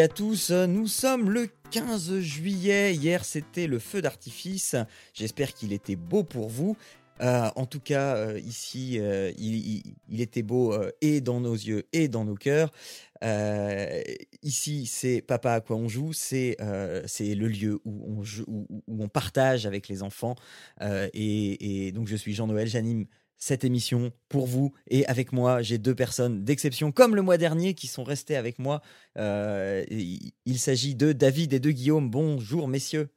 À tous, nous sommes le 15 juillet, hier c'était le feu d'artifice, j'espère qu'il était beau pour vous. Euh, en tout cas, euh, ici, euh, il, était beau et dans nos yeux et dans nos cœurs. Ici, c'est Papa à quoi on joue, c'est le lieu où on, joue- où, on partage avec les enfants. Et, et donc, je suis Jean-Noël, j'anime cette émission pour vous et avec moi, j'ai deux personnes d'exception, comme le mois dernier, qui sont restées avec moi. Euh, il s'agit de David et de Guillaume. Bonjour, messieurs.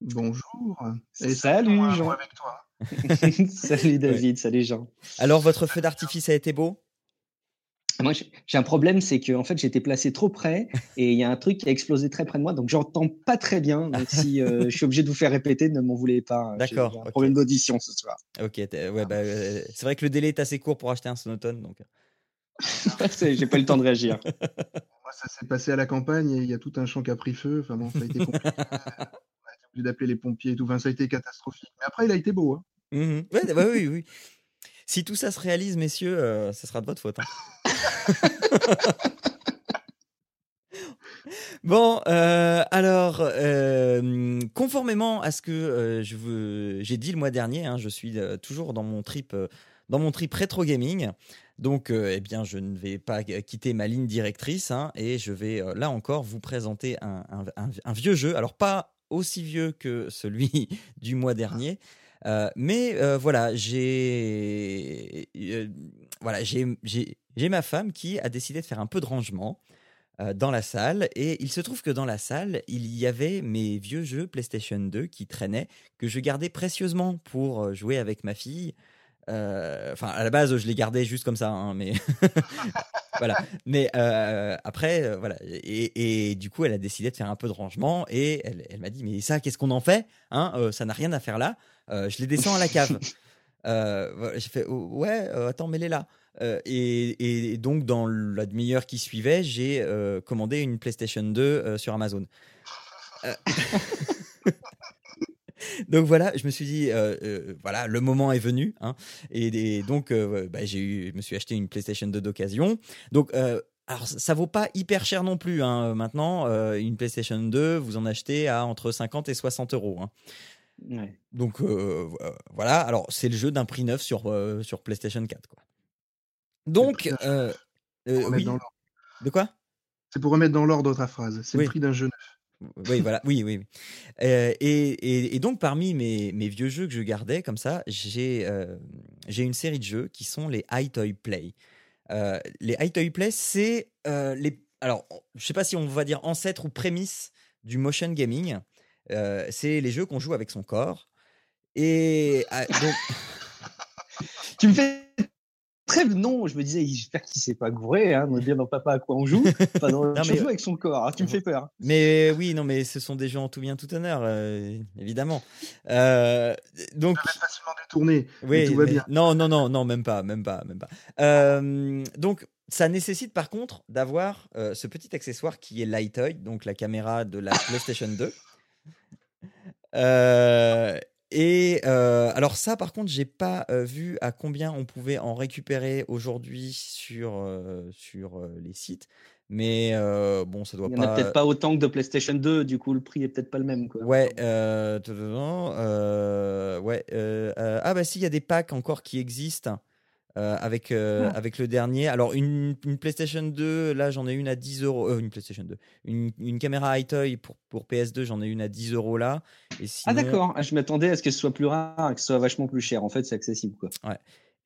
Bonjour. Salut, c'est bon, hein, Jean. moi avec toi. salut David, salut Jean. Alors, votre feu d'artifice a été beau? Moi, j'ai un problème, c'est que en fait, j'étais placé trop près et il y a un truc qui a explosé très près de moi, donc j'entends pas très bien. Donc si euh, je suis obligé de vous faire répéter, ne m'en voulez pas. J'ai- D'accord, j'ai un problème d'audition ce soir. Ok, ouais, bah, euh, c'est vrai que le délai est assez court pour acheter un sonotone. Donc... C'est- J'ai pas eu le temps de réagir. Moi, ça s'est passé à la campagne et il y a tout un champ qui a pris feu. Enfin bon, ça a été compliqué. On a été obligé d'appeler les pompiers et tout. Enfin, ça a été catastrophique. Mais après, il a été beau. Hein. Ouais, bah oui, oui. Si tout ça se réalise, messieurs, euh, ce sera de votre faute. hein. bon, euh, alors, euh, conformément à ce que euh, j'ai dit le mois dernier, hein, je suis euh, toujours dans mon trip, dans mon trip rétro gaming. Donc, eh bien, je ne vais pas quitter ma ligne directrice hein, et je vais là encore vous présenter un vieux jeu. Alors, pas aussi vieux que celui du mois dernier, euh, mais euh, voilà, j'ai euh, voilà, j'ai ma femme qui a décidé de faire un peu de rangement dans la salle et il se trouve que dans la salle, il y avait mes vieux jeux PlayStation 2 qui traînaient que je gardais précieusement pour jouer avec ma fille. Enfin, à la base, je les gardais juste comme ça, hein, mais voilà. Mais après, voilà. Et, et du coup, elle a décidé de faire un peu de rangement et elle, elle m'a dit Mais ça, qu'est-ce qu'on en fait hein Ça n'a rien à faire là. Euh, je les descends à la cave. Euh, J'ai fait Oh, Ouais, euh, attends, mets-les là. Euh, et, et donc, dans la demi-heure qui suivait, j'ai euh, commandé une PlayStation 2 euh, sur Amazon. Donc voilà, je me suis dit, voilà, le moment est venu. hein. et, et donc, bah, j'ai eu, je me suis acheté une PlayStation 2 d'occasion. Donc, alors, ça ça vaut pas hyper cher non plus. hein. Maintenant, euh, une PlayStation 2, vous en achetez à entre 50 et 60 euros. hein. Ouais. Donc euh, voilà, alors c'est le jeu d'un prix neuf sur, euh, sur PlayStation 4. Quoi. Donc, euh, oui, dans de quoi? C'est pour remettre dans l'ordre ta phrase. C'est Oui. le prix d'un jeu neuf. Oui, voilà, oui, oui. et, et, et donc, parmi mes, mes vieux jeux que je gardais comme ça, j'ai j'ai une série de jeux qui sont les High Toy Play. Les High Toy Play, c'est les. Alors, je sais pas si on va dire ancêtre ou prémisse du motion gaming. Euh, c'est les jeux qu'on joue avec son corps. Et ah, donc, Tu me fais très non. Je me disais, j'espère qu'il s'est pas gouré, hein, de dire dans Papa à quoi on joue? Dans Non, je mais- joue avec son corps. hein, tu me fais peur. Mais oui, non, mais ce sont des en tout bien, tout honneur, euh, évidemment. Euh, donc, facilement détourné. oui, tout va mais- bien. non, non, non, non, même pas, même pas, même pas. Euh, donc, ça nécessite par contre d'avoir euh, ce petit accessoire qui est Lightoy, donc la caméra de la PlayStation 2. Euh, et euh, alors ça, par contre, j'ai pas euh, vu à combien on pouvait en récupérer aujourd'hui sur euh, sur les sites, mais bon, ça doit Il y en a pas. peut-être pas autant que de PlayStation 2. Du coup, le prix est peut-être pas le même. Quoi. Ouais, ah bah si, il y a des packs encore qui existent euh, avec euh, Ah. avec le dernier. Alors une, une PlayStation 2, là j'en ai une à 10 euros. euh, une PlayStation 2, une, une caméra High-Toy pour pour PS2, j'en ai une à 10 euros là. Et Ah d'accord. Ah, Je m'attendais à ce que ce soit plus rare, et que ce soit vachement plus cher. En fait, c'est accessible. Quoi.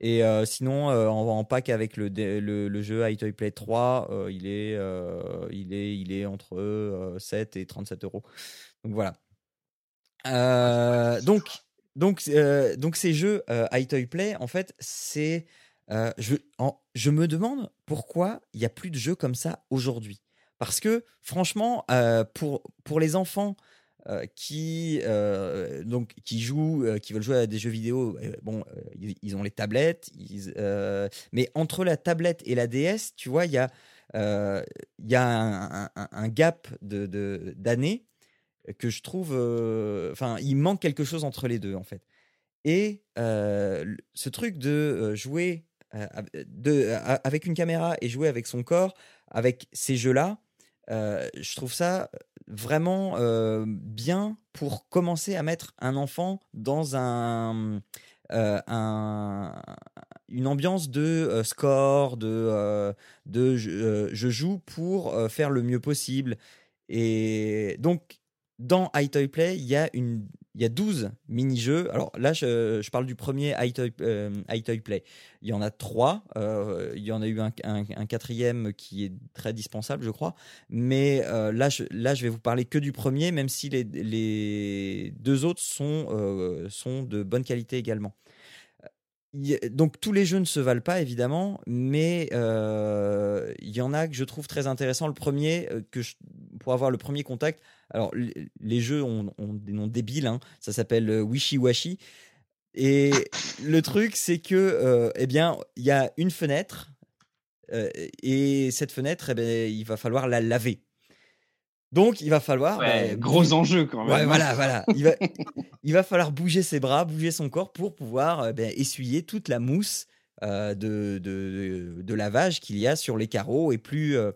Et euh, sinon, en, en pack avec le, le, le jeu High-Toy Play 3, euh, il, est, il, est, il est entre euh, 7 et 37 euros. Donc voilà. Euh, donc, donc, euh, donc ces jeux euh, High-Toy Play, en fait, c'est. euh, je, je me demande pourquoi il n'y a plus de jeux comme ça aujourd'hui. parce que franchement, pour, pour les enfants qui, donc, qui jouent, qui veulent jouer à des jeux vidéo, bon, ils, ont les tablettes, mais entre la tablette et la DS, tu vois, il y a, y a un, gap d'années de, d'années que je trouve. Enfin, il manque quelque chose entre les deux, en fait. Et ce truc de jouer de, avec une caméra et jouer avec son corps, avec ces jeux-là, je trouve ça vraiment bien pour commencer à mettre un enfant dans un une ambiance de score, de, de je, joue pour faire le mieux possible. Et donc, dans iToy Play, il y a une il y a 12 mini-jeux. Alors là, je, parle du premier euh, Play. Il y en a trois. Euh, il y en a eu un, quatrième qui est très dispensable, je crois. Mais euh, là, je, là, je vais vous parler que du premier, même si les, les deux autres sont, sont de bonne qualité également donc tous les jeux ne se valent pas évidemment, mais il y en a que je trouve très intéressant. Le premier, que pour avoir le premier contact, alors les jeux ont, des noms débiles, hein. ça s'appelle euh, Wishy Washy. Et le truc, c'est que, eh bien, il y a une fenêtre, et cette fenêtre, eh bien, il va falloir la laver. Donc, il va falloir. Bah, gros enjeu quand même. Ouais, voilà, voilà. Il va, il va falloir bouger ses bras, bouger son corps pour pouvoir euh, ben, essuyer toute la mousse euh, de, de, lavage qu'il y a sur les carreaux et plus euh,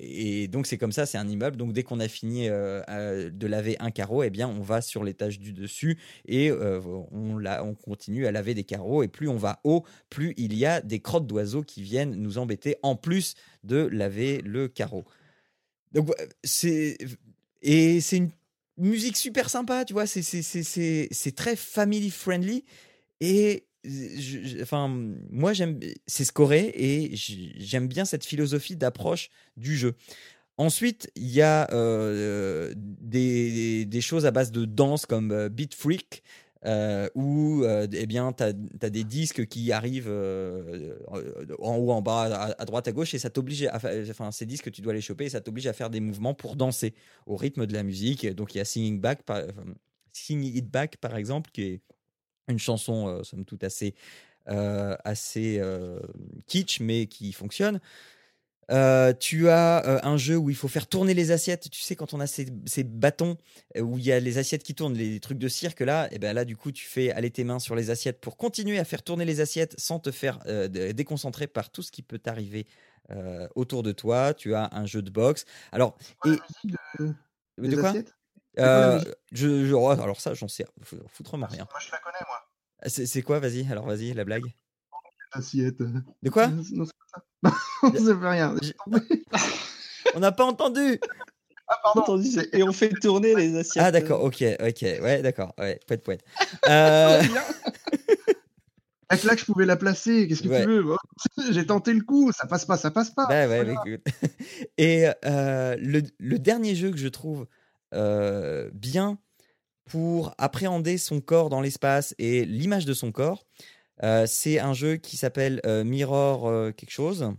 et donc c'est comme ça c'est un immeuble donc dès qu'on a fini de laver un carreau eh bien on va sur l'étage du dessus et on, la, on continue à laver des carreaux et plus on va haut plus il y a des crottes d'oiseaux qui viennent nous embêter en plus de laver le carreau donc c'est et c'est une musique super sympa, tu vois. C'est c'est très family friendly et enfin moi j'aime c'est scoré et j'aime bien cette philosophie d'approche du jeu. Ensuite, il y a des, des, choses à base de danse comme Beat Freak, euh, où euh, eh bien, tu as, des disques qui arrivent euh, en haut, en bas, à, droite, à gauche, et ça t'oblige à ces disques, tu dois les choper, et ça t'oblige à faire des mouvements pour danser au rythme de la musique. Donc, il y a Singing, Back, Singing It Back, par exemple, qui est une chanson, somme toute, assez, assez kitsch, mais qui fonctionne. Euh, tu as euh, un jeu où il faut faire tourner les assiettes. Tu sais, quand on a ces, bâtons euh, où il y a les assiettes qui tournent, les trucs de cirque là, et ben là, du coup, tu fais aller tes mains sur les assiettes pour continuer à faire tourner les assiettes sans te faire déconcentrer par tout ce qui peut t'arriver autour de toi. Tu as un jeu de boxe. Alors, et... de, quoi? Je, oh, alors ça, j'en sais foutrement rien. Moi, je la connais, moi. C'est quoi? Vas-y, alors vas-y, la blague. Assiette. De quoi? Non, on ne fait rien. on n'a pas entendu. Ah, pardon. Et on fait tourner les assiettes. Ah, d'accord, ok, ok. Ouais, d'accord. Ouais, poète, poète. Euh... Avec là que je pouvais la placer, qu'est-ce que tu veux J'ai tenté le coup, ça passe pas, ça passe pas. Bah ouais, écoute. Et euh, le, le, dernier jeu que je trouve euh, bien pour appréhender son corps dans l'espace et l'image de son corps, euh, c'est un jeu qui s'appelle euh, Mirror quelque chose.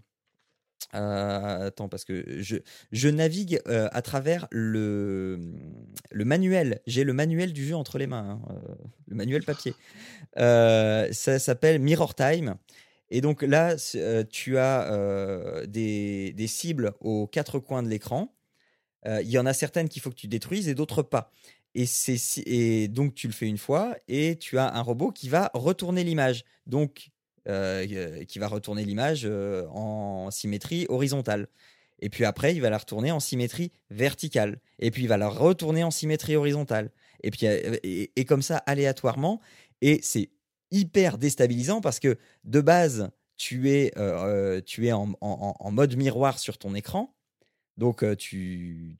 attends, parce que je, je navigue à travers le, le manuel. J'ai le manuel du jeu entre les mains, hein, le manuel papier. ça s'appelle Mirror Time. Et donc là, tu as des, des, cibles aux quatre coins de l'écran. Il y en a certaines qu'il faut que tu détruises et d'autres pas. Et, et donc, tu le fais une fois et tu as un robot qui va retourner l'image. Donc, euh, qui va retourner l'image euh, en symétrie horizontale. Et puis après, il va la retourner en symétrie verticale. Et puis, il va la retourner en symétrie horizontale. Et puis, euh, et, comme ça, aléatoirement. Et c'est hyper déstabilisant parce que de base, tu es, tu es en, mode miroir sur ton écran. Donc, tu,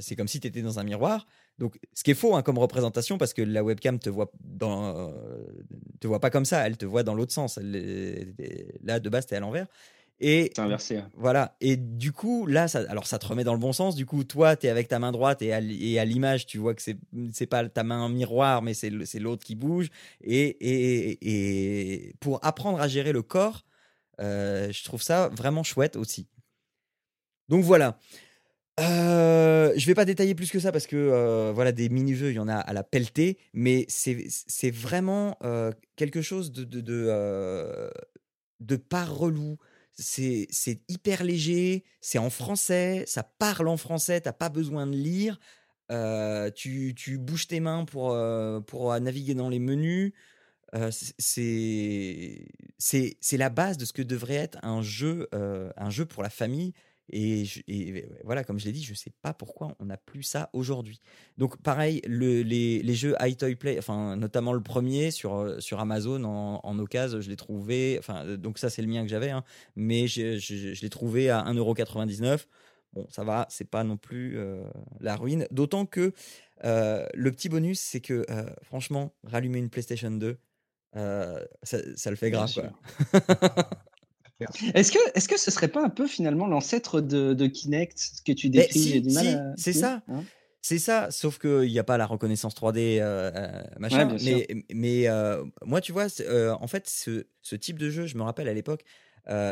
c'est comme si tu étais dans un miroir. Donc, ce qui est faux hein, comme représentation, parce que la webcam te voit dans, te voit pas comme ça, elle te voit dans l'autre sens. là, de base, tu es à l'envers. Et c'est inversé. Hein. Voilà. Et du coup, là, ça, alors ça te remet dans le bon sens. Du coup, toi, tu es avec ta main droite et à, l'image, tu vois que c'est c'est pas ta main miroir, mais c'est l'autre qui bouge. Et, et, et, pour apprendre à gérer le corps, euh, je trouve ça vraiment chouette aussi. Donc voilà. Euh, je vais pas détailler plus que ça parce que euh, voilà des mini-jeux, il y en a à la pelletée, mais c'est vraiment euh, quelque chose de, de, de, euh, pas relou. C'est hyper léger, c'est en français, ça parle en français, t'as pas besoin de lire. tu, tu, bouges tes mains pour, pour naviguer dans les menus. c'est la base de ce que devrait être un jeu, un jeu pour la famille et, voilà, comme je l'ai dit, je ne sais pas pourquoi on n'a plus ça aujourd'hui. Donc pareil, le, les, les, jeux iToy Play, enfin notamment le premier sur, euh, sur Amazon en, en occasion, je l'ai trouvé, enfin euh, donc ça c'est le mien que j'avais, hein, mais je, je, l'ai trouvé à 1,99€. Bon, ça va, c'est pas non plus euh, la ruine. D'autant que le petit bonus, c'est que franchement, rallumer une PlayStation 2, ça, ça, le fait grave. Est-ce que, est-ce que ce serait pas un peu finalement l'ancêtre de, de, Kinect, ce que tu décris? Si, si, C'est ça. Hein? C'est ça, sauf qu'il n'y a pas la reconnaissance 3D, euh, euh, machin. mais mais euh, moi, tu vois, en fait, ce, ce, type de jeu, je me rappelle à l'époque,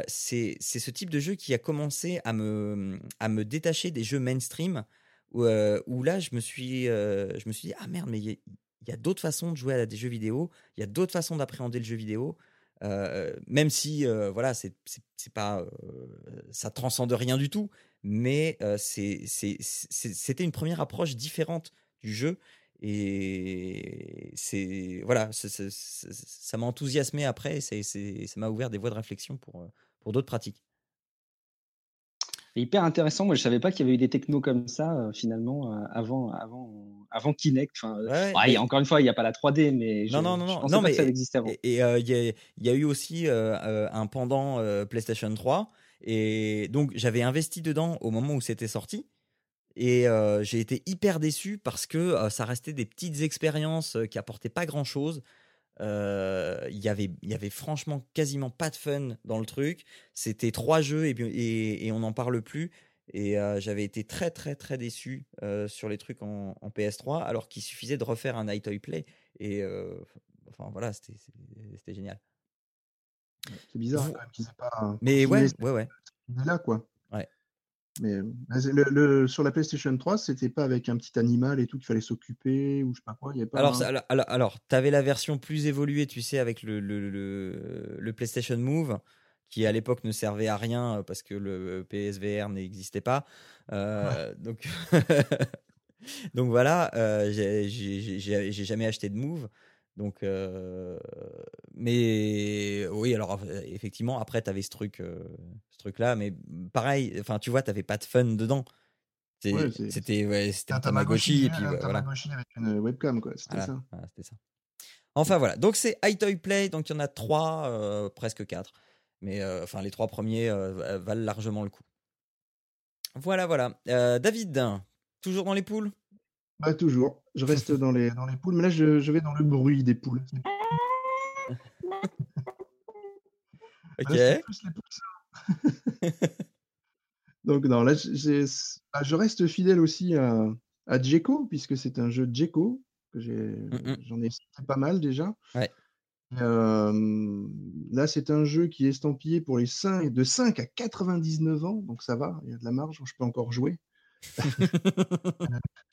c'est ce type de jeu qui a commencé à me, à me détacher des jeux mainstream, où, où là, je me, suis, je me suis dit, ah merde, mais il y a, a d'autres façons de jouer à des jeux vidéo, il y a d'autres façons d'appréhender le jeu vidéo. Euh, même si euh, voilà c'est pas euh, ça transcende rien du tout mais c'était une première approche différente du jeu et c'est voilà ça m'a enthousiasmé après c'est ça m'a ouvert des voies de réflexion pour pour d'autres pratiques hyper intéressant. Moi, je savais pas qu'il y avait eu des technos comme ça euh, finalement euh, avant, avant, avant Kinect. Enfin, euh, encore une fois, il n'y a pas la 3D, mais je, non, non, non, je non, mais, que ça existait avant. Et il y, a eu aussi un pendant PlayStation 3, et donc j'avais investi dedans au moment où c'était sorti. Et j'ai été hyper déçu parce que ça restait des petites expériences qui apportaient pas grand chose. Euh, il y avait, y avait franchement quasiment pas de fun dans le truc. C'était trois jeux et, et, et on n'en parle plus. Et euh, j'avais été très très très déçu euh, sur les trucs en, PS3, alors qu'il suffisait de refaire un Night Toy Play. Et enfin voilà, c'était génial. C'est bizarre quand même qu'ils pas. Mais ouais, ouais, ouais. là quoi. Mais bah, le, sur la PlayStation 3, c'était pas avec un petit animal et tout qu'il fallait s'occuper ou je sais pas quoi. Y pas alors, alors, tu avais la version plus évoluée, tu sais, avec le, PlayStation Move, qui à l'époque ne servait à rien euh, parce que le PSVR n'existait pas. Euh, donc, donc voilà, euh, j'ai jamais acheté de Move. Donc, euh, mais oui, alors effectivement, après, tu avais ce truc, euh, ce truc-là, mais pareil, enfin, tu vois, tu n'avais pas de fun dedans. C'était ouais, un Tamagotchi, et puis un voilà. avec une webcam, quoi. C'était ça. ça. Enfin voilà, donc c'est iToy Play, donc il y en a trois, euh, presque quatre, mais enfin les trois premiers valent largement le coup. Voilà, voilà. David, toujours dans les poules? Bah, toujours. Je reste dans les, dans les poules, mais là, je, je vais dans le bruit des poules. ok. Donc, non, là, bah, je reste fidèle aussi à, à Djeko, puisque c'est un jeu Djeko, que j'ai, j'en ai pas mal déjà. Ouais. Euh, là, c'est un jeu qui est estampillé pour les 5, de 5 à 99 ans, donc ça va, il y a de la marge, je peux encore jouer.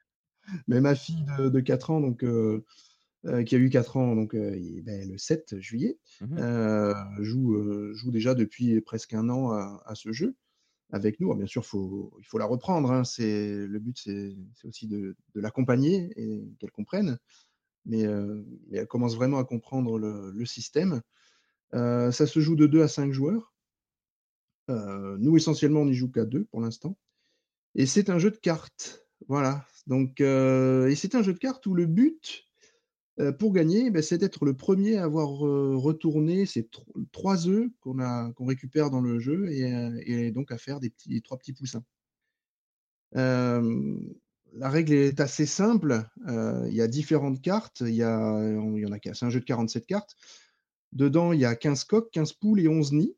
Mais ma fille de, 4 ans, donc, euh, euh, qui a eu 4 ans donc, euh, ben, le 7 juillet, mmh joue, joue déjà depuis presque un an à, ce jeu avec nous. bien sûr, faut, il faut la reprendre. Hein. C'est, le but, c'est, aussi de, l'accompagner et qu'elle comprenne. Mais, elle commence vraiment à comprendre le, système. ça se joue de 2 à 5 joueurs. nous, essentiellement, on n'y joue qu'à 2 pour l'instant. Et c'est un jeu de cartes. Voilà. Donc, et c'est un jeu de cartes où le but pour gagner, ben, c'est d'être le premier à avoir retourné ces trois œufs qu'on récupère dans le jeu et, donc à faire des petits trois petits poussins. la règle est assez simple. il y a différentes cartes. Il y, a, y c'est un jeu de 47 cartes. Dedans, il y a 15 coques, 15 poules et 11 nids.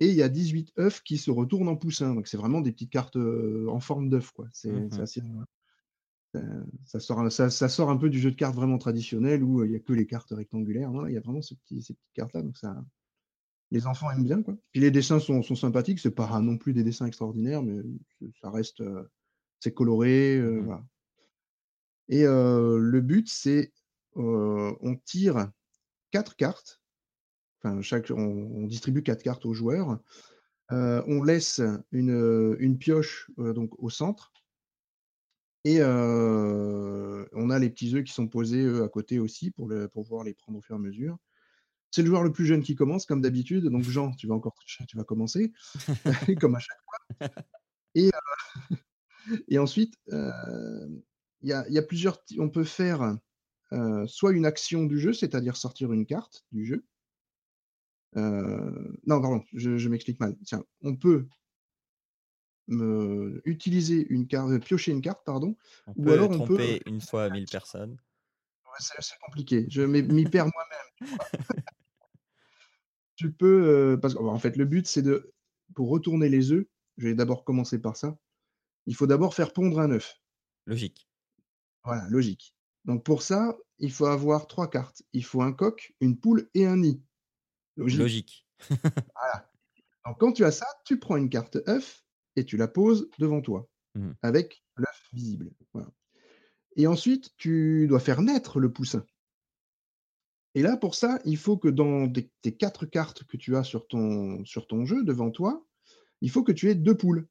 Et il y a 18 œufs qui se retournent en poussins. Donc, c'est vraiment des petites cartes en forme d'œuf. C'est mmh assez, ça, sort, ça, sort un peu du jeu de cartes vraiment traditionnel où il n'y a que les cartes rectangulaires. Non, il y a vraiment ces, ces petites cartes-là. Donc ça, les enfants aiment bien. Quoi. Puis les dessins sont, sont sympathiques. C'est pas non plus des dessins extraordinaires, mais ça reste. c'est coloré. Mmh voilà. Et le but, c'est on tire quatre cartes. Enfin, chaque, on, distribue quatre cartes aux joueurs. on laisse une, une pioche donc au centre. Et on a les petits œufs qui sont posés eux, à côté aussi pour, le, pour pouvoir les prendre au fur et à mesure. C'est le joueur le plus jeune qui commence, comme d'habitude. Donc, Jean, tu vas encore tu vas commencer, comme à chaque fois. Et, et ensuite, il y a, plusieurs. On peut faire soit une action du jeu, c'est-à-dire sortir une carte du jeu. Non, pardon, je, m'explique mal. Tiens, on peut utiliser une carte, piocher une carte, pardon, ou alors on peut une fois à 1000 personnes. c'est compliqué. Je m'y perds moi-même. tu peux, parce qu'en fait, le but c'est de, pour retourner les œufs, je vais d'abord commencer par ça. Il faut d'abord faire pondre un œuf. Logique. Voilà, logique. Donc pour ça, il faut avoir trois cartes. Il faut un coq, une poule et un nid. Logique. Logique. voilà. Donc quand tu as ça, tu prends une carte œuf et tu la poses devant toi mmh. avec l'œuf visible. Et ensuite, tu dois faire naître le poussin. Et là, pour ça, il faut que dans tes quatre cartes que tu as sur ton, sur ton jeu devant toi, il faut que tu aies deux poules.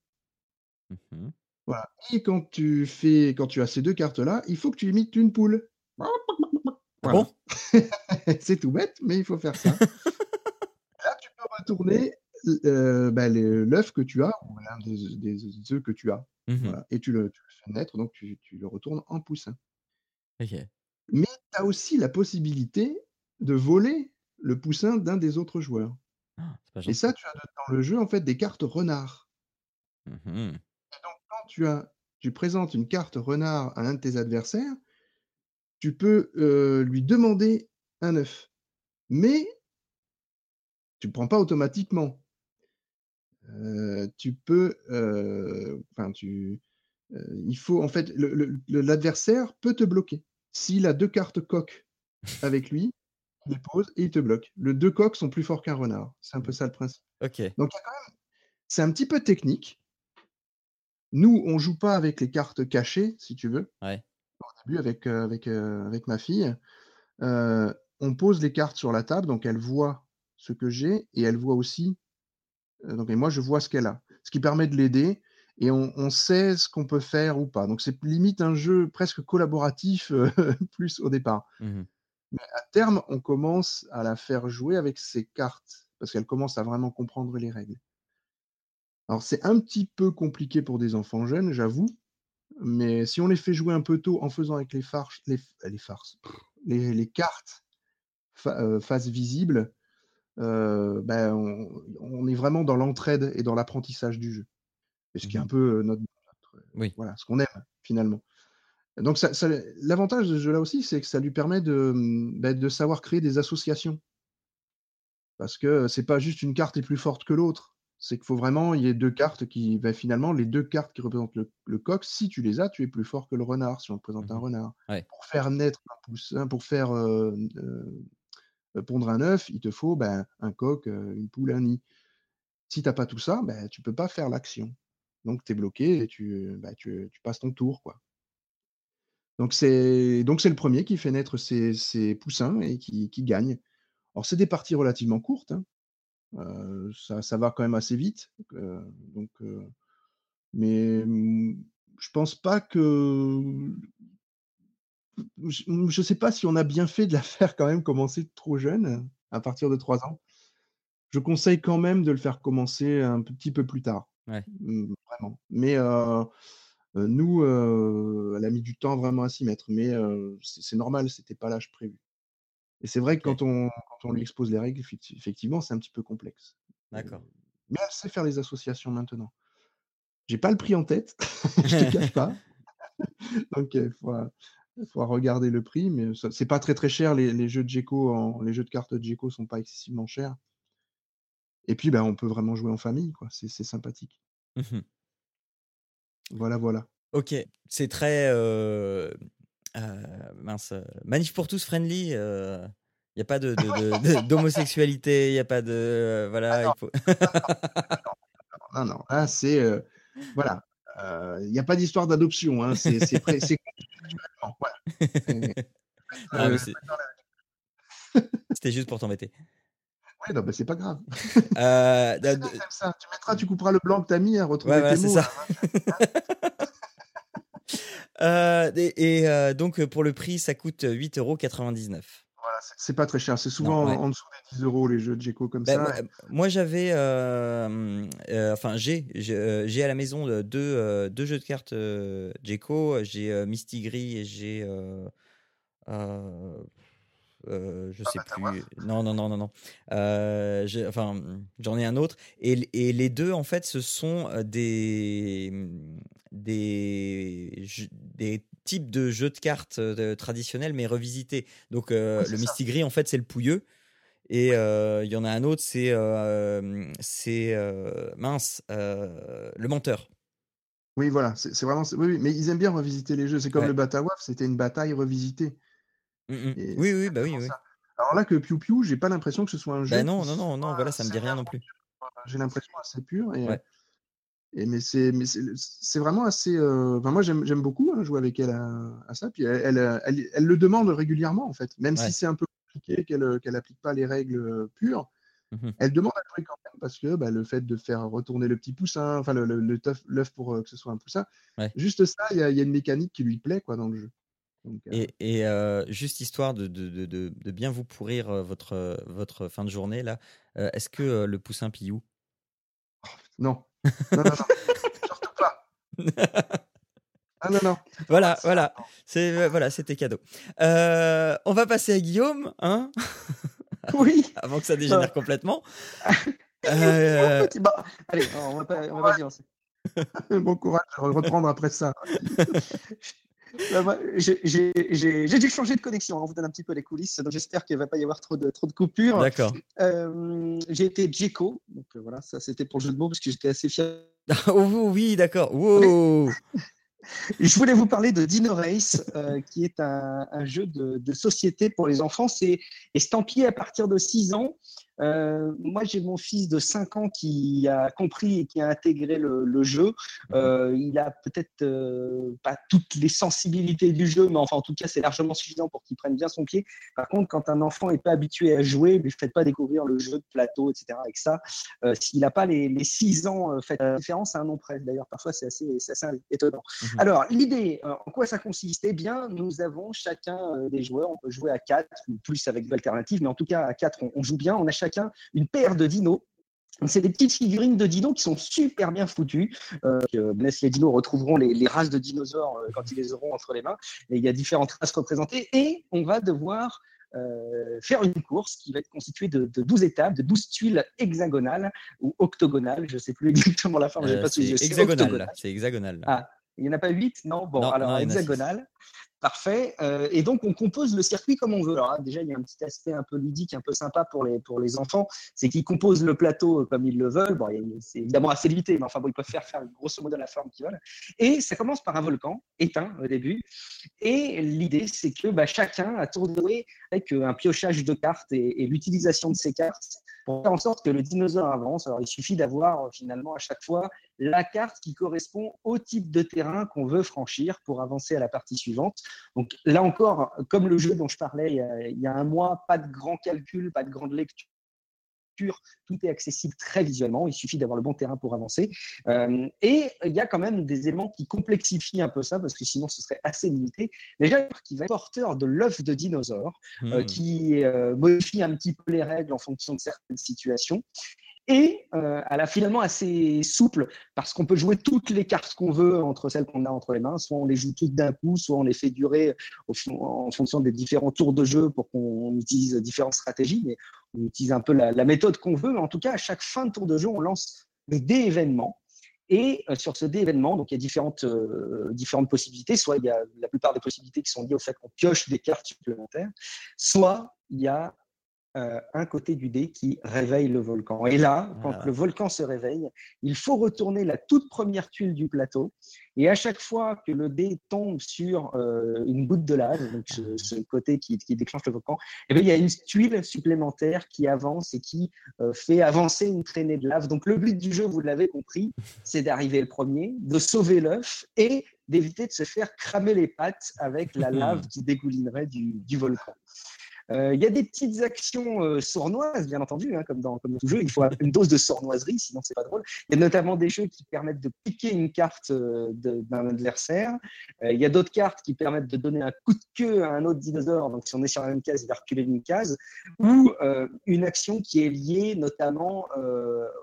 Mmh voilà. Et quand tu fais, quand tu as ces deux cartes-là, il faut que tu imites une poule. Bon? c'est tout bête, mais il faut faire ça. retourner euh, bah, l'œuf que tu as, ou l'un des, des, œufs que tu as. Mmh et tu le, fais naître, donc tu, le retournes en poussin. Mais tu as aussi la possibilité de voler le poussin d'un des autres joueurs. Ah, et ça, tu as dans le jeu en fait des cartes renards. Mmh tu, as, tu présentes une carte renard à un de tes adversaires, tu peux lui demander un œuf. Mais tu ne prends pas automatiquement. tu peux. Enfin, tu. il faut. En fait, l'adversaire peut te bloquer. S'il a deux cartes coq avec lui, il pose et il te bloque. Les deux coqs sont plus forts qu'un renard. C'est un peu ça le principe. Ok. Donc, c'est un petit peu technique. Nous, on joue pas avec les cartes cachées, si tu veux. Au début, avec, euh, avec, euh, avec ma fille, euh, on pose les cartes sur la table, donc elle voit ce que j'ai et elle voit aussi. donc, et moi, je vois ce qu'elle a. Ce qui permet de l'aider et on, sait ce qu'on peut faire ou pas. Donc, c'est limite un jeu presque collaboratif, plus au départ. Mmh Mais à terme, on commence à la faire jouer avec ses cartes parce qu'elle commence à vraiment comprendre les règles. Alors c'est un petit peu compliqué pour des enfants jeunes, j'avoue, mais si on les fait jouer un peu tôt en faisant avec les farces, les, les farces, les, cartes euh, face visible, euh, ben on, est vraiment dans l'entraide et dans l'apprentissage du jeu. Et ce qui est un mmh peu euh, notre, voilà, ce qu'on aime finalement. Donc ça, l'avantage de ce jeu-là aussi, c'est que ça lui permet de, mmh, ben, de savoir créer des associations. Parce que c'est pas juste une carte est plus forte que l'autre c'est qu'il faut vraiment, il y ait deux cartes qui, ben, finalement, les deux cartes qui représentent le, coq, si tu les as, tu es plus fort que le renard, si on te présente un mmh renard. Pour faire naître un poussin, pour faire pondre un œuf, il te faut ben, un coq, une poule, un nid. Si tu n'as pas tout ça, ben, tu ne peux pas faire l'action. Donc tu es bloqué et tu, ben, tu, passes ton tour. quoi. Donc c'est le premier qui fait naître ses, poussins et qui, gagne. Alors c'est des parties relativement courtes. Hein ça, va quand même assez vite. donc, mais mmh, je pense pas que. Je ne sais pas si on a bien fait de la faire quand même commencer trop jeune, à partir de 3 ans. Je conseille quand même de le faire commencer un petit peu plus tard. Mmh, vraiment. Mais nous, elle a mis du temps vraiment à s'y mettre. Mais c'est normal, c'était pas l'âge prévu. Et c'est vrai que quand on, quand on lui expose les règles, effectivement, c'est un petit peu complexe. D'accord. Mais elle sait faire les associations maintenant. J'ai pas le prix en tête, je te cache pas. Donc il faut, regarder le prix, mais c'est pas très très cher. Les, jeux de Gecko, les jeux de cartes de Gecko sont pas excessivement chers. Et puis ben, on peut vraiment jouer en famille, quoi. C'est sympathique. Mmh voilà, voilà. Ok, c'est très euh, mince, Manif pour tous friendly. Il n'y a pas d'homosexualité, il n'y a pas de. voilà, ah il faut. non, non, non, c'est. voilà. Il n'y a pas d'histoire d'adoption. Hein, c'est ah C'était juste pour t'embêter. Ouais, non, bah, c'est pas grave. Euh, ça. Tu mettras, tu couperas le blanc que tu as mis à retrouver tes mots. Ça. euh, et, euh, donc, pour le prix, ça coûte 8,99 euros. Voilà, c'est pas très cher. C'est souvent en dessous des 10 euros les jeux de Geco comme ben, ça. Moi, j'avais. Euh, enfin, j'ai j'ai à la maison deux, deux jeux de cartes Geco. J'ai Misty Gris et j'ai. Euh, je sais plus. Non, non, non, non, non. Euh, enfin, j'en ai un autre. Et, et, les deux, en fait, ce sont euh, des, des, des types de jeux de cartes traditionnels, mais revisités. Donc, le Misty Gris, en fait, c'est le pouilleux. Et il y en a un autre, c'est c'est mince, le menteur. Oui, voilà, c'est vraiment. Oui, mais ils aiment bien revisiter les jeux. C'est comme le Batawaf, c'était une bataille revisitée. Mmh, mmh. Oui, oui, bah oui, oui. Alors là, que Piu Piu, j'ai pas l'impression que ce soit un jeu. Bah non, non, non, non, voilà, ça me dit rien non plus. J'ai l'impression assez pur. Et, et mais c'est, mais c'est, vraiment assez. Euh, moi, j'aime, beaucoup hein, jouer avec elle à, ça. Puis elle, elle, elle, le demande régulièrement, en fait, même si c'est un peu compliqué, qu'elle, qu'elle applique pas les règles pures. Mmh elle demande à jouer quand même parce que bah, le fait de faire retourner le petit poussin, enfin le, le, l'œuf pour euh, que ce soit un poussin, juste ça, il y, y, a une mécanique qui lui plaît quoi dans le jeu. Euh et, euh, juste histoire de, de, de, de, bien vous pourrir euh, votre, votre fin de journée, là, est-ce que le poussin Piou Non. Non, non, non. Surtout pas. Ah non, non. Voilà, voilà. C'est, voilà, c'était cadeau. on va passer à Guillaume, hein Oui. Avant que ça dégénère complètement. Euh... allez, on va pas, on va pas bon courage de reprendre après ça. Bah, j'ai dû changer de connexion. On vous donne un petit peu les coulisses. Donc j'espère qu'il ne va pas y avoir trop de, trop de coupures. D'accord. Euh, j'ai été Djeko. Donc euh, voilà, ça c'était pour le jeu de mots parce que j'étais assez fier. oh, oui, d'accord. Wow. Je voulais vous parler de Dino Race, euh, qui est un, un jeu de, de, société pour les enfants. C'est estampillé à partir de 6 ans. Euh, moi, j'ai mon fils de 5 ans qui a compris et qui a intégré le, jeu. Euh, il a peut-être euh, pas toutes les sensibilités du jeu, mais enfin, en tout cas, c'est largement suffisant pour qu'il prenne bien son pied. Par contre, quand un enfant n'est pas habitué à jouer, ne lui faites pas découvrir le jeu de plateau, etc. Avec ça, s'il n'a pas les, les 6 ans, faites la différence à un nom près. D'ailleurs, parfois, c'est assez, assez, étonnant. Mhm. Alors, l'idée, en quoi ça consiste? Eh bien, nous avons chacun des joueurs. On peut jouer à 4 ou plus avec l'alternative, mais en tout cas, à 4, on, on joue bien. On a chacun une paire de dinos c'est des petites figurines de dinos qui sont super bien foutues. Euh, les dinos retrouveront les, races de dinosaures euh, quand ils les auront entre les mains. Et il y a différentes races représentées. Et on va devoir euh, faire une course qui va être constituée de, 12 étapes, de 12 tuiles hexagonales ou octogonales. Je ne sais plus exactement la forme. Euh, c'est hexagonal. C'est hexagonal. Ah, il n'y en a pas 8 Non Bon, alors hexagonal. Parfait. Euh, et donc, on compose le circuit comme on veut. Alors, déjà, il y a un petit aspect un peu ludique, un peu sympa pour les, pour les enfants. C'est qu'ils composent le plateau euh, comme ils le veulent. Bon, c'est évidemment assez limité, mais enfin, bon, ils peuvent faire, faire grosso modo la forme qu'ils veulent. Et ça commence par un volcan éteint au début. Et l'idée, c'est que bah, chacun a tourné avec euh, un piochage de cartes et, l'utilisation de ces cartes pour faire en sorte que le dinosaure avance. Alors, il suffit d'avoir finalement à chaque fois la carte qui correspond au type de terrain qu'on veut franchir pour avancer à la partie suivante. Donc là encore, comme le jeu dont je parlais il y a, un mois, pas de grand calcul, pas de grande lecture tout est accessible très visuellement, il suffit d'avoir le bon terrain pour avancer. Euh, et il y a quand même des éléments qui complexifient un peu ça, parce que sinon ce serait assez limité. Déjà, qui va être porteur de l'œuf de dinosaure, euh, hmm. qui euh, modifie un petit peu les règles en fonction de certaines situations et euh, elle a finalement assez souple parce qu'on peut jouer toutes les cartes qu'on veut entre celles qu'on a entre les mains. Soit on les joue toutes d'un coup, soit on les fait durer en fonction des différents tours de jeu pour qu'on utilise différentes stratégies. Mais on utilise un peu la, méthode qu'on veut. En tout cas, à chaque fin de tour de jeu, on lance le dé événement. Et euh, sur ce dé événement, donc il y a différentes, euh, différentes possibilités. Soit il y a la plupart des possibilités qui sont liées au fait qu'on pioche des cartes supplémentaires, soit il y a euh, un côté du dé qui réveille le volcan. Et là, quand le volcan se réveille, il faut retourner la toute première tuile du plateau. Et à chaque fois que le dé tombe sur euh, une goutte de lave, donc ce, côté qui, déclenche le volcan, eh bien, il y a une tuile supplémentaire qui avance et qui euh, fait avancer une traînée de lave. Donc le but du jeu, vous l'avez compris, c'est d'arriver le premier, de sauver l'œuf et d'éviter de se faire cramer les pattes avec la lave qui dégoulinerait du volcan. Euh, il y a des petites actions euh, sournoises, bien entendu, hein, comme, dans, comme tout jeu. Il faut une dose de sournoiserie, sinon c'est pas drôle. Il y a notamment des jeux qui permettent de piquer une carte euh, d'un adversaire. il y a d'autres cartes qui permettent de donner un coup de queue à un autre dinosaure. Donc si on est sur la même case, il va reculer d'une case. Ou une action qui est liée notamment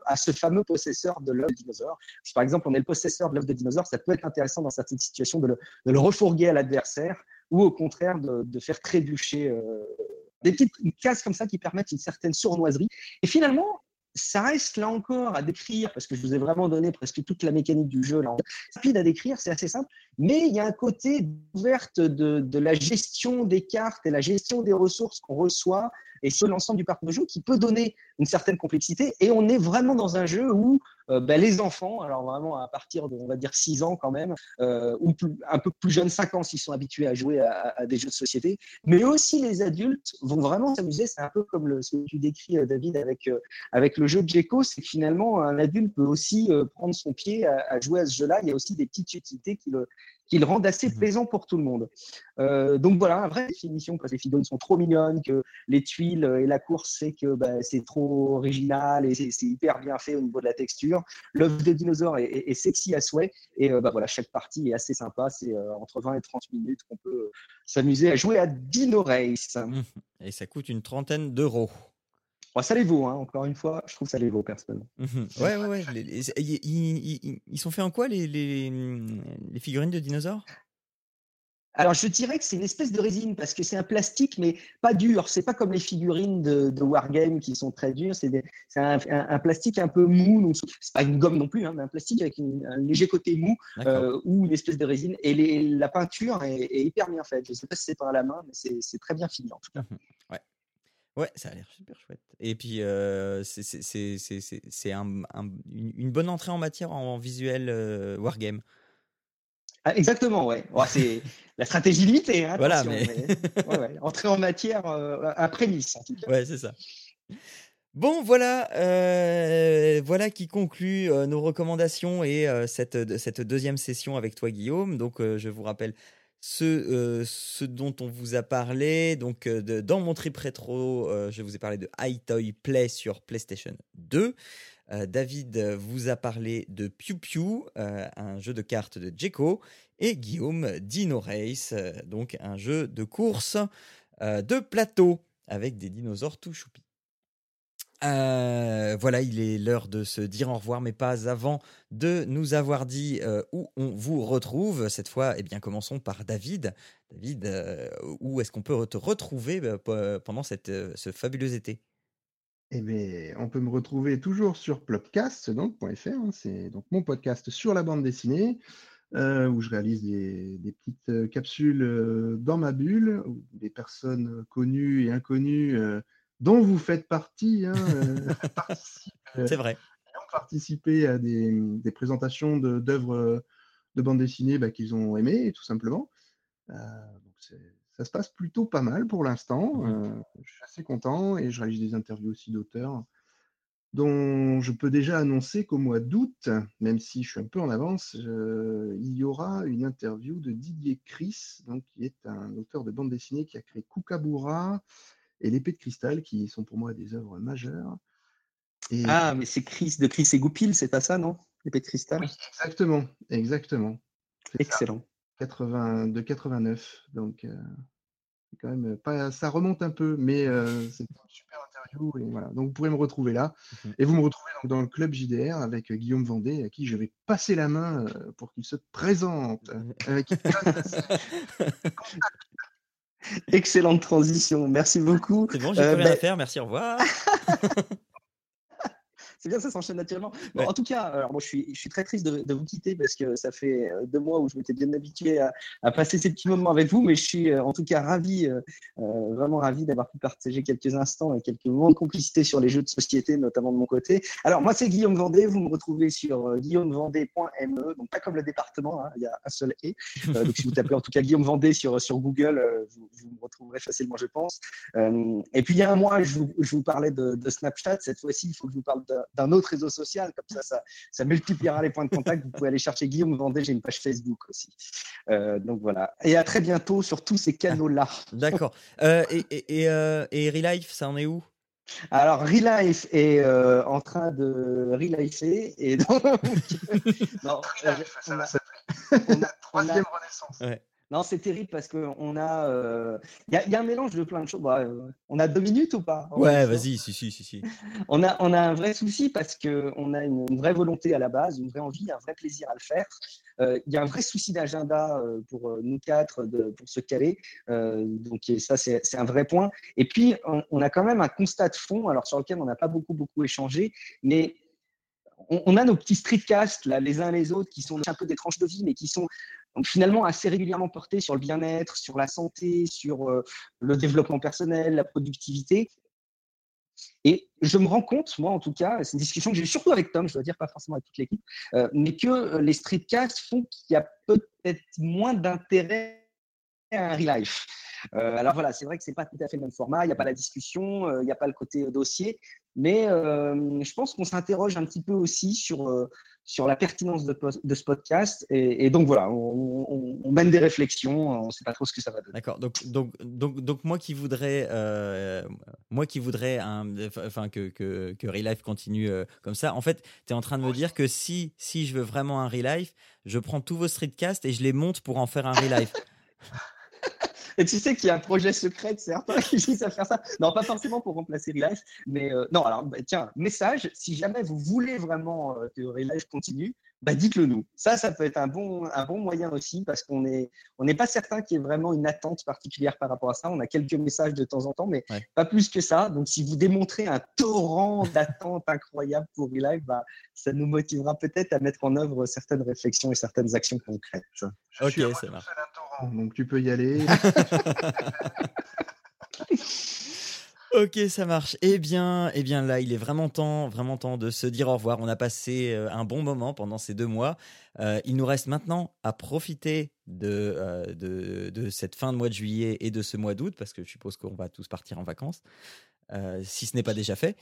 à ce fameux possesseur de l'œuf de dinosaure. Si par exemple on est le possesseur de l'œuf de dinosaure, ça peut être intéressant dans certaines situations de le refourguer à l'adversaire ou au contraire de, faire trébucher euh, des petites cases comme ça qui permettent une certaine sournoiserie. Et finalement, ça reste là encore à décrire, parce que je vous ai vraiment donné presque toute la mécanique du jeu. Là. Rapide à décrire, c'est assez simple, mais il y a un côté ouverte de, de, la gestion des cartes et la gestion des ressources qu'on reçoit et sur l'ensemble du parc de jeu qui peut donner une certaine complexité. Et on est vraiment dans un jeu où euh, ben, les enfants, alors vraiment à partir de, on va dire, 6 ans quand même, euh, ou un peu plus jeunes, 5 ans s'ils sont habitués à jouer à, des jeux de société, mais aussi les adultes vont vraiment s'amuser. C'est un peu comme ce que tu décris, euh, David, avec, avec le jeu de Gecko, c'est que finalement, un adulte peut aussi prendre son pied à, à jouer à ce jeu-là. Il y a aussi des petites utilités qui le, qui le rendent assez mmh plaisant pour tout le monde. Euh, donc voilà, un vrai définition parce que les figurines sont trop mignonnes, que les tuiles et la course, c'est que bah, c'est trop original et c'est hyper bien fait au niveau de la texture. L'œuf de dinosaure est, sexy à souhait et euh, bah, voilà, chaque partie est assez sympa. C'est euh, entre 20 et 30 minutes qu'on peut s'amuser à jouer à Dino Race. Et ça coûte une trentaine d'euros ça les vaut, hein, encore une fois, je trouve ça les vaut personnellement. Mhm. Ouais, ouais, ouais. ils, sont faits en quoi les, figurines de dinosaures? Alors, je dirais que c'est une espèce de résine parce que c'est un plastique, mais pas dur. C'est pas comme les figurines de, de Wargame qui sont très dures. C'est un, un, plastique un peu mou. Donc, c'est pas une gomme non plus, hein, mais un plastique avec un léger côté mou euh, ou une espèce de résine. Et les, la peinture est, hyper bien faite. Je sais pas si c'est par la main, mais c'est très bien fini en tout cas. Mhm. Ouais. Ouais, ça a l'air super chouette. Et puis, c'est un, une bonne entrée en matière en visuel Wargame. Ah, exactement, ouais. c'est la stratégie limitée. Hein, voilà, mais... Entrée en matière à prémisse, en tout cas. Ouais, c'est ça. Bon, voilà, voilà qui conclut nos recommandations et cette, cette deuxième session avec toi, Guillaume. Donc, je vous rappelle ce, euh, ce dont on vous a parlé. Donc, euh, dans mon trip rétro, euh, je vous ai parlé de Toy Play sur PlayStation 2. David vous a parlé de Pew Pew, un jeu de cartes de Jeco. Et Guillaume, Dino Race, donc un jeu de course de plateau avec des dinosaures tout choupis. Euh, voilà, il est l'heure de se dire au revoir, mais pas avant de nous avoir dit euh, où on vous retrouve. Cette fois, eh bien, commençons par David. David, euh, où est-ce qu'on peut te retrouver pendant cette, ce fabuleux été? Eh bien, on peut me retrouver toujours sur plopcast, hein, c'est donc mon podcast sur la bande dessinée, où je réalise des, des petites capsules dans ma bulle, où des personnes connues et inconnues dont vous faites partie. Hein, euh, euh, c'est vrai. Ont participé à des, des présentations d'œuvres de, de, bande dessinée bah, qu'ils ont aimées, tout simplement. Euh, ça se passe plutôt pas mal pour l'instant. Mmh je suis assez content et je réalise des interviews aussi d'auteurs dont je peux déjà annoncer qu'au mois d'août, même si je suis un peu en avance, il y aura une interview de Didier Chris, donc, qui est un auteur de bande dessinée qui a créé Kookaburra, et l'épée de cristal, qui sont pour moi des œuvres majeures. Ah, mais c'est Chris de Chris et Goupil, c'est pas ça, non? L'épée de cristal? Exactement, exactement. Excellent. 80, de 89, donc euh, quand même pas, ça remonte un peu, mais euh, c'est une super interview et voilà. Donc vous pourrez me retrouver là, mhm. et vous me retrouvez donc dans le club JDR avec Guillaume Vendée, à qui je vais passer la main euh, pour qu'il se présente. Avec Excellente transition. Merci beaucoup. C'est bon, j'ai euh, rien à bah faire. Merci, au revoir. c'est bien, ça s'enchaîne naturellement. En tout cas, alors moi, je suis, je suis très triste de, vous quitter parce que ça fait euh, deux mois où je m'étais bien habitué à, passer ces petits moments avec vous, mais je suis euh, en tout cas ravi, euh, vraiment ravi d'avoir pu partager quelques instants et quelques moments de complicité sur les jeux de société, notamment de mon côté. Alors, moi, c'est Guillaume Vendée. Vous me retrouvez sur guillaumevendée.me, donc pas comme le département, hein, il y a un seul et. donc, si vous tapez en tout cas Guillaume Vendée sur, sur Google, vous, me retrouverez facilement, je pense. et puis, il y a un mois, je vous, je vous parlais de, de Snapchat. Cette fois-ci, il faut que je vous parle d'un autre réseau social. Comme ça, ça, multipliera les points de contact. Vous pouvez aller chercher Guillaume Vendée. J'ai une page Facebook aussi. Euh, donc voilà. Et à très bientôt sur tous ces canaux-là. D'accord. Euh, et, et, euh, et, Relife, ça en est où? Alors, Relife est en train de relifer et donc. non, on a, on a, troisième renaissance. Ouais. Non, c'est terrible parce qu'on a. Il euh, y, a un mélange de plein de choses. Bah, euh, on a deux minutes ou pas? Ouais, vas-y, si, si, si. si. on, a, on a un vrai souci parce qu'on a une, vraie volonté à la base, une vraie envie, un vrai plaisir à le faire. Euh, il y a un vrai souci d'agenda pour nous quatre de, pour se caler. donc, ça, c'est un vrai point. Et puis, on, a quand même un constat de fond, alors sur lequel on n'a pas beaucoup, beaucoup échangé, mais on, a nos petits streetcasts là, les uns les autres, qui sont un peu des tranches de vie, mais qui sont finalement assez régulièrement portés sur le bien-être, sur la santé, sur euh, le développement personnel, la productivité. Et je me rends compte, moi en tout cas, c'est une discussion que j'ai surtout avec Tom, je dois dire, pas forcément avec toute l'équipe, euh, mais que euh, les streetcasts font qu'il y a peut-être moins d'intérêt un real life. alors voilà, c'est vrai que c'est pas tout à fait le même format, il n'y a pas la discussion, il n'y a pas le côté dossier, mais je pense qu'on s'interroge un petit peu aussi sur sur la pertinence de, de ce podcast. Et, donc voilà, on, mène des réflexions, on ne sait pas trop ce que ça va donner. D'accord. Donc, donc, donc, donc moi qui voudrais, euh, moi qui voudrais un, enfin, que, que, que Relife continue euh, comme ça, en fait, tu es en train de me dire que si, si je veux vraiment un Relife, je prends tous vos streetcasts et je les monte pour en faire un Relife. Et tu sais qu'il y a un projet secret de certains qui disent à faire ça. Non, pas forcément pour remplacer Relife, mais euh, non, alors, bah, tiens, message, si jamais vous voulez vraiment euh, que Relife continue, bah, dites-le nous. Ça, ça peut être un bon, un bon moyen aussi parce qu'on n'est on n'est pas certain qu'il y ait vraiment une attente particulière par rapport à ça. On a quelques messages de temps en temps, mais pas plus que ça. Donc, si vous démontrez un torrent d'attente incroyable pour Relive, bah, ça nous motivera peut-être à mettre en œuvre certaines réflexions et certaines actions concrètes. ok, ça marche. Donc, tu peux y aller. Ok, ça marche. Eh bien, eh bien là, il est vraiment temps, vraiment temps de se dire au revoir. On a passé euh, un bon moment pendant ces deux mois. Euh, il nous reste maintenant à profiter euh, de, de, cette fin de mois de juillet et de ce mois d'août, parce que je suppose qu'on va tous partir en vacances, si ce n'est pas déjà fait.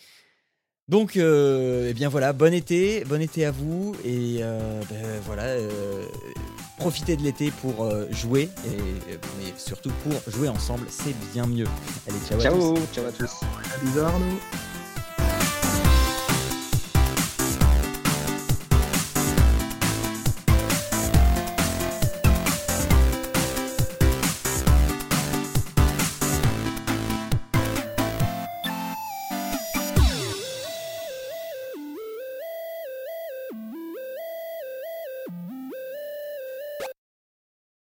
Donc, eh bien voilà, bon été, bon été à vous et ben, voilà, profitez de l'été pour euh, jouer, et, mais surtout pour jouer ensemble, c'est bien mieux. Allez, ciao, ciao à tous. Ciao à tous. Bisous Arnaud.